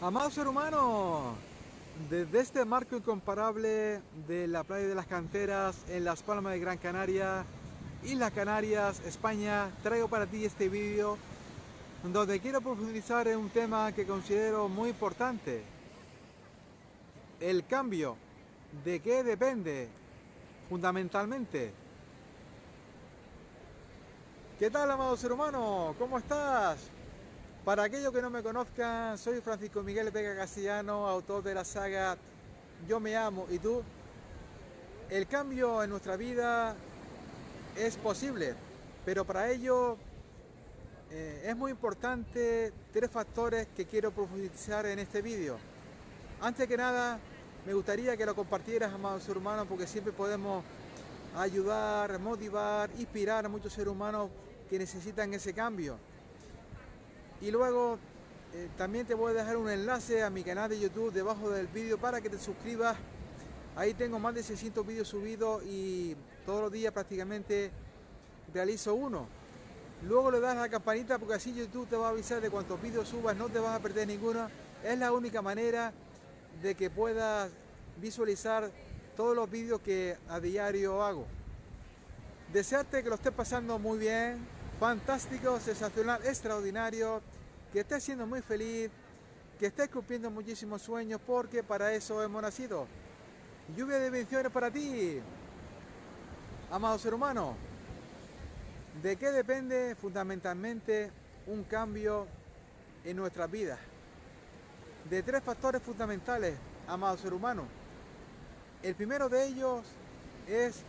Amado ser humano, desde este marco incomparable de la playa de las canteras en Las Palmas de Gran Canaria, Islas Canarias, España, traigo para ti este vídeo donde quiero profundizar en un tema que considero muy importante. El cambio. ¿De qué depende? Fundamentalmente. ¿Qué tal, amado ser humano? ¿Cómo estás? Para aquellos que no me conozcan, soy Francisco Miguel Vega Castellano, autor de la saga Yo me amo y tú. El cambio en nuestra vida es posible, pero para ello eh, es muy importante tres factores que quiero profundizar en este vídeo. Antes que nada, me gustaría que lo compartieras, amados seres humanos, porque siempre podemos ayudar, motivar, inspirar a muchos seres humanos que necesitan ese cambio. Y luego eh, también te voy a dejar un enlace a mi canal de YouTube debajo del vídeo para que te suscribas. Ahí tengo más de 600 vídeos subidos y todos los días prácticamente realizo uno. Luego le das a la campanita porque así YouTube te va a avisar de cuántos vídeos subas, no te vas a perder ninguno. Es la única manera de que puedas visualizar todos los vídeos que a diario hago. Desearte que lo estés pasando muy bien, fantástico, sensacional, extraordinario, que estés siendo muy feliz, que estés cumpliendo muchísimos sueños, porque para eso hemos nacido. Lluvia de bendiciones para ti, amado ser humano. ¿De qué depende fundamentalmente un cambio en nuestra vida? De tres factores fundamentales, amado ser humano. El primero de ellos es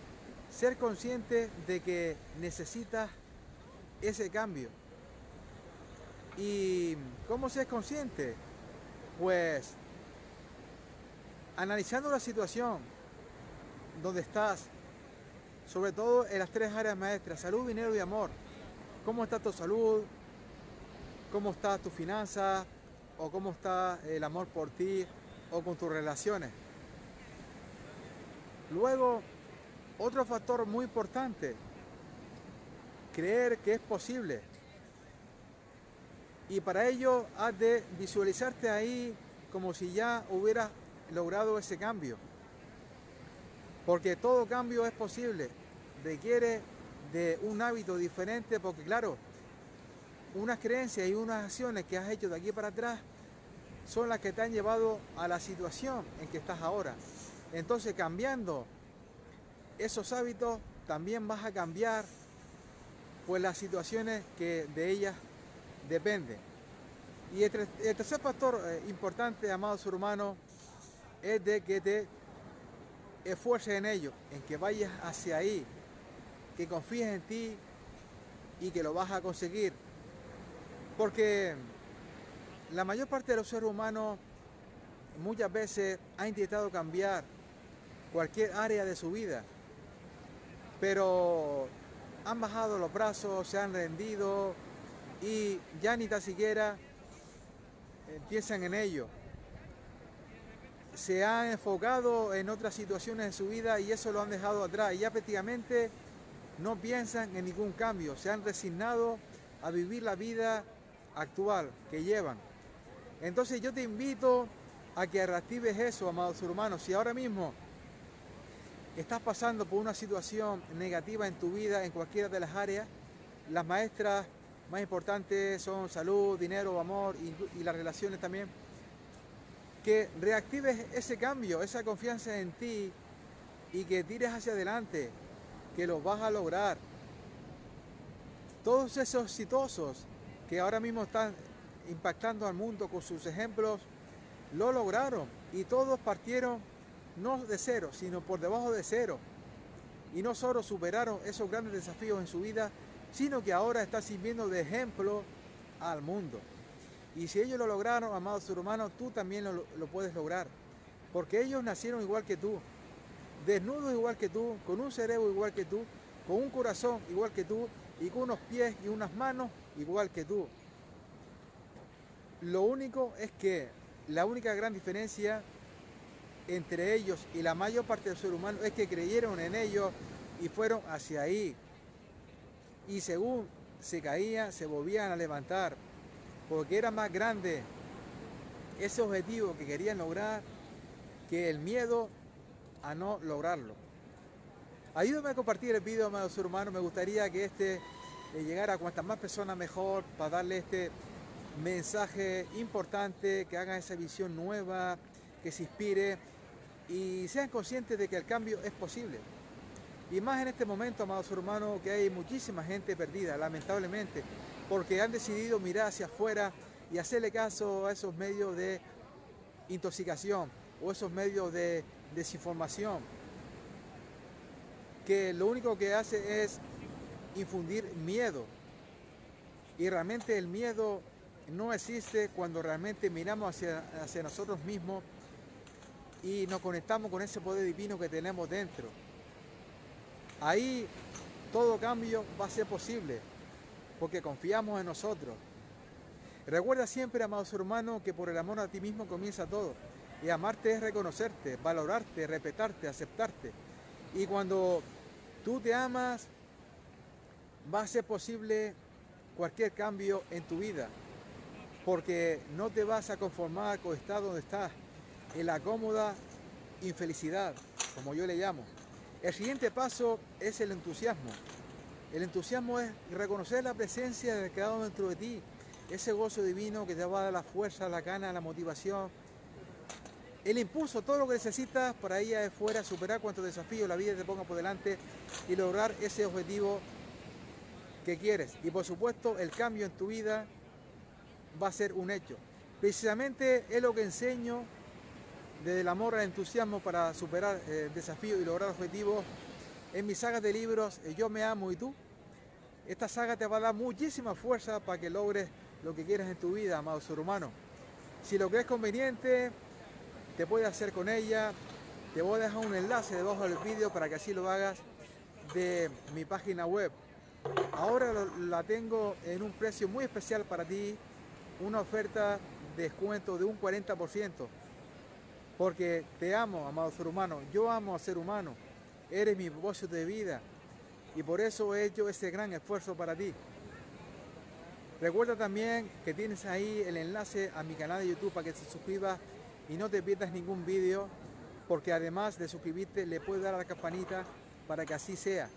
ser consciente de que necesitas ese cambio. ¿Y cómo se es consciente? Pues analizando la situación donde estás, sobre todo en las tres áreas maestras, salud, dinero y amor. ¿Cómo está tu salud? ¿Cómo está tu finanzas? ¿O cómo está el amor por ti? ¿O con tus relaciones? Luego, otro factor muy importante creer que es posible. Y para ello has de visualizarte ahí como si ya hubieras logrado ese cambio. Porque todo cambio es posible. Requiere de un hábito diferente porque claro, unas creencias y unas acciones que has hecho de aquí para atrás son las que te han llevado a la situación en que estás ahora. Entonces cambiando esos hábitos también vas a cambiar pues las situaciones que de ellas dependen. Y el, tercer factor eh, importante, amado ser humano, es de que te esfuerces en ello, en que vayas hacia ahí, que confíes en ti y que lo vas a conseguir. Porque la mayor parte de los seres humanos muchas veces ha intentado cambiar cualquier área de su vida, pero han bajado los brazos, se han rendido y ya ni tan siquiera piensan en ello. Se han enfocado en otras situaciones de su vida y eso lo han dejado atrás. Y ya prácticamente no piensan en ningún cambio. Se han resignado a vivir la vida actual que llevan. Entonces yo te invito a que reactives eso, amados hermanos. Si ahora mismo estás pasando por una situación negativa en tu vida, en cualquiera de las áreas, las maestras más importantes son salud, dinero, amor y, las relaciones también. Que reactives ese cambio, esa confianza en ti y que tires hacia adelante, que lo vas a lograr. Todos esos exitosos que ahora mismo están impactando al mundo con sus ejemplos, lo lograron y todos partieron no de cero, sino por debajo de cero. Y no solo superaron esos grandes desafíos en su vida, sino que ahora está sirviendo de ejemplo al mundo. Y si ellos lo lograron, amados ser humanos, tú también lo, lo puedes lograr. Porque ellos nacieron igual que tú, desnudos igual que tú, con un cerebro igual que tú, con un corazón igual que tú y con unos pies y unas manos igual que tú. Lo único es que la única gran diferencia entre ellos y la mayor parte del ser humano es que creyeron en ellos y fueron hacia ahí. Y según se caían, se volvían a levantar, porque era más grande ese objetivo que querían lograr que el miedo a no lograrlo. Ayúdame a compartir el video, amado ser humano. Me gustaría que este eh, llegara a cuantas más personas mejor para darle este mensaje importante, que hagan esa visión nueva, que se inspire y sean conscientes de que el cambio es posible. Y más en este momento, amados hermanos, que hay muchísima gente perdida, lamentablemente, porque han decidido mirar hacia afuera y hacerle caso a esos medios de intoxicación o esos medios de desinformación, que lo único que hace es infundir miedo. Y realmente el miedo no existe cuando realmente miramos hacia, hacia nosotros mismos y nos conectamos con ese poder divino que tenemos dentro. Ahí todo cambio va a ser posible porque confiamos en nosotros. Recuerda siempre, amados hermanos, que por el amor a ti mismo comienza todo. Y amarte es reconocerte, valorarte, respetarte, aceptarte. Y cuando tú te amas, va a ser posible cualquier cambio en tu vida. Porque no te vas a conformar con el estado donde estás, en la cómoda infelicidad, como yo le llamo. El siguiente paso es el entusiasmo. El entusiasmo es reconocer la presencia del creado dentro de ti, ese gozo divino que te va a dar la fuerza, la gana, la motivación, el impulso, todo lo que necesitas para ir afuera, superar cuantos desafíos la vida te ponga por delante y lograr ese objetivo que quieres. Y por supuesto, el cambio en tu vida va a ser un hecho. Precisamente es lo que enseño desde el amor al entusiasmo para superar eh, desafíos y lograr objetivos en mis sagas de libros eh, Yo me amo y tú. Esta saga te va a dar muchísima fuerza para que logres lo que quieres en tu vida, amado ser humano. Si lo crees conveniente, te puedes hacer con ella. Te voy a dejar un enlace debajo del vídeo para que así lo hagas de mi página web. Ahora la tengo en un precio muy especial para ti, una oferta de descuento de un 40%. Porque te amo, amado ser humano. Yo amo a ser humano. Eres mi propósito de vida. Y por eso he hecho ese gran esfuerzo para ti. Recuerda también que tienes ahí el enlace a mi canal de YouTube para que te suscribas y no te pierdas ningún vídeo porque además de suscribirte le puedes dar a la campanita para que así sea.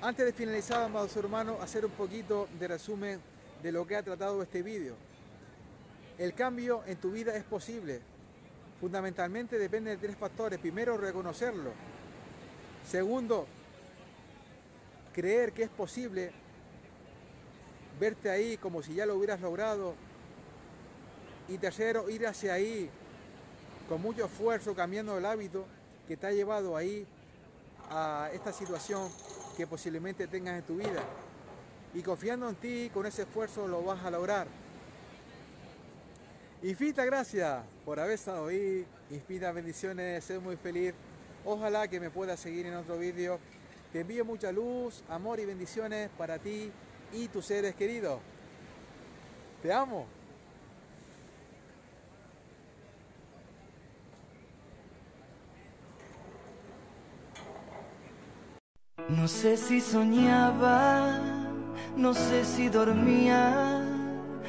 Antes de finalizar, amados hermanos, hacer un poquito de resumen de lo que ha tratado este vídeo. El cambio en tu vida es posible. Fundamentalmente depende de tres factores. Primero, reconocerlo. Segundo, creer que es posible verte ahí como si ya lo hubieras logrado y tercero, ir hacia ahí con mucho esfuerzo, cambiando el hábito que te ha llevado ahí a esta situación que posiblemente tengas en tu vida. Y confiando en ti, con ese esfuerzo lo vas a lograr. Infinitas gracias por haber estado ahí. Infinitas bendiciones, soy muy feliz. Ojalá que me puedas seguir en otro vídeo. Te envío mucha luz, amor y bendiciones para ti y tus seres queridos. Te amo. No sé si soñaba, no sé si dormía,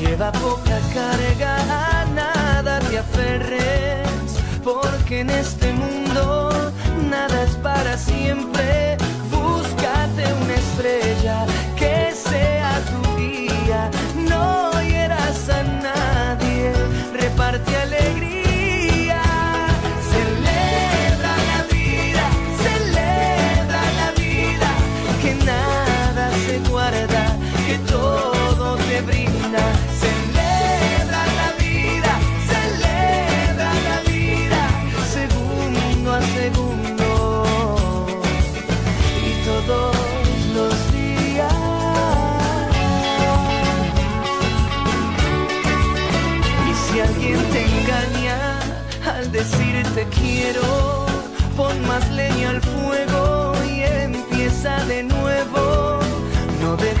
Lleva poca carga, a nada te aferres, porque en este mundo nada es para siempre.